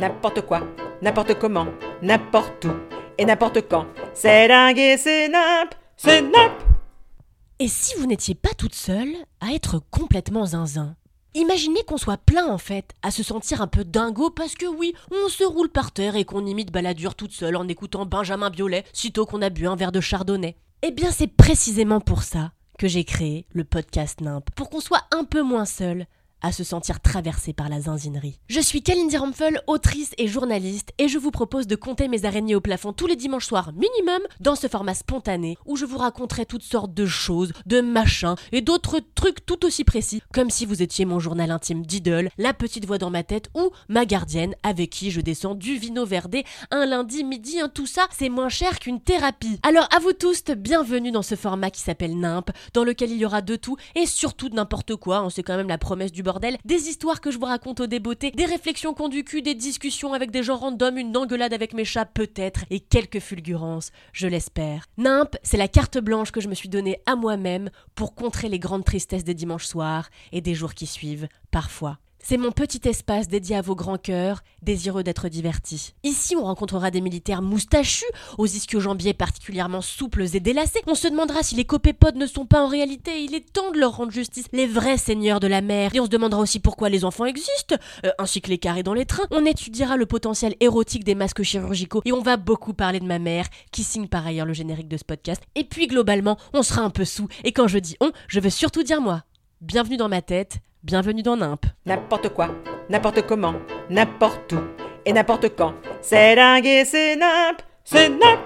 N'importe quoi, n'importe comment, n'importe où et n'importe quand. C'est dingue et c'est nimp, c'est nimp. Et si vous n'étiez pas toute seule à être complètement zinzin? Imaginez qu'on soit plein en fait, à se sentir un peu dingo parce que oui, on se roule par terre et qu'on imite baladure toute seule en écoutant Benjamin Biolay sitôt qu'on a bu un verre de chardonnay. Eh bien c'est précisément pour ça que j'ai créé le podcast NIMP, pour qu'on soit un peu moins seul, à se sentir traversé par la zinzinerie. Je suis Kalindi Rampfel, autrice et journaliste, et je vous propose de compter mes araignées au plafond tous les dimanches soirs minimum dans ce format spontané où je vous raconterai toutes sortes de choses, de machins et d'autres trucs tout aussi précis, comme si vous étiez mon journal intime d'idole, la petite voix dans ma tête ou ma gardienne avec qui je descends du vino verdé un lundi midi, un tout ça, c'est moins cher qu'une thérapie. Alors à vous tous, bienvenue dans ce format qui s'appelle NIMP, dans lequel il y aura de tout et surtout de n'importe quoi, on sait quand même la promesse du des histoires que je vous raconte au débeauté, des réflexions qu'on du cul, des discussions avec des gens random, une engueulade avec mes chats peut-être, et quelques fulgurances, je l'espère. Nimp, c'est la carte blanche que je me suis donnée à moi-même pour contrer les grandes tristesses des dimanches soirs et des jours qui suivent, parfois. C'est mon petit espace dédié à vos grands cœurs, désireux d'être divertis. Ici, on rencontrera des militaires moustachus, aux ischio-jambiers particulièrement souples et délacés. On se demandera si les copépodes ne sont pas en réalité, il est temps de leur rendre justice, les vrais seigneurs de la mer. Et on se demandera aussi pourquoi les enfants existent, euh, ainsi que les carrés dans les trains. On étudiera le potentiel érotique des masques chirurgicaux et on va beaucoup parler de ma mère, qui signe par ailleurs le générique de ce podcast. Et puis globalement, on sera un peu sous. Et quand je dis on, je veux surtout dire moi. Bienvenue dans ma tête, Bienvenue dans NIMP. N'importe quoi, n'importe comment, n'importe où et n'importe quand. C'est dingue et c'est nimp, c'est nimp.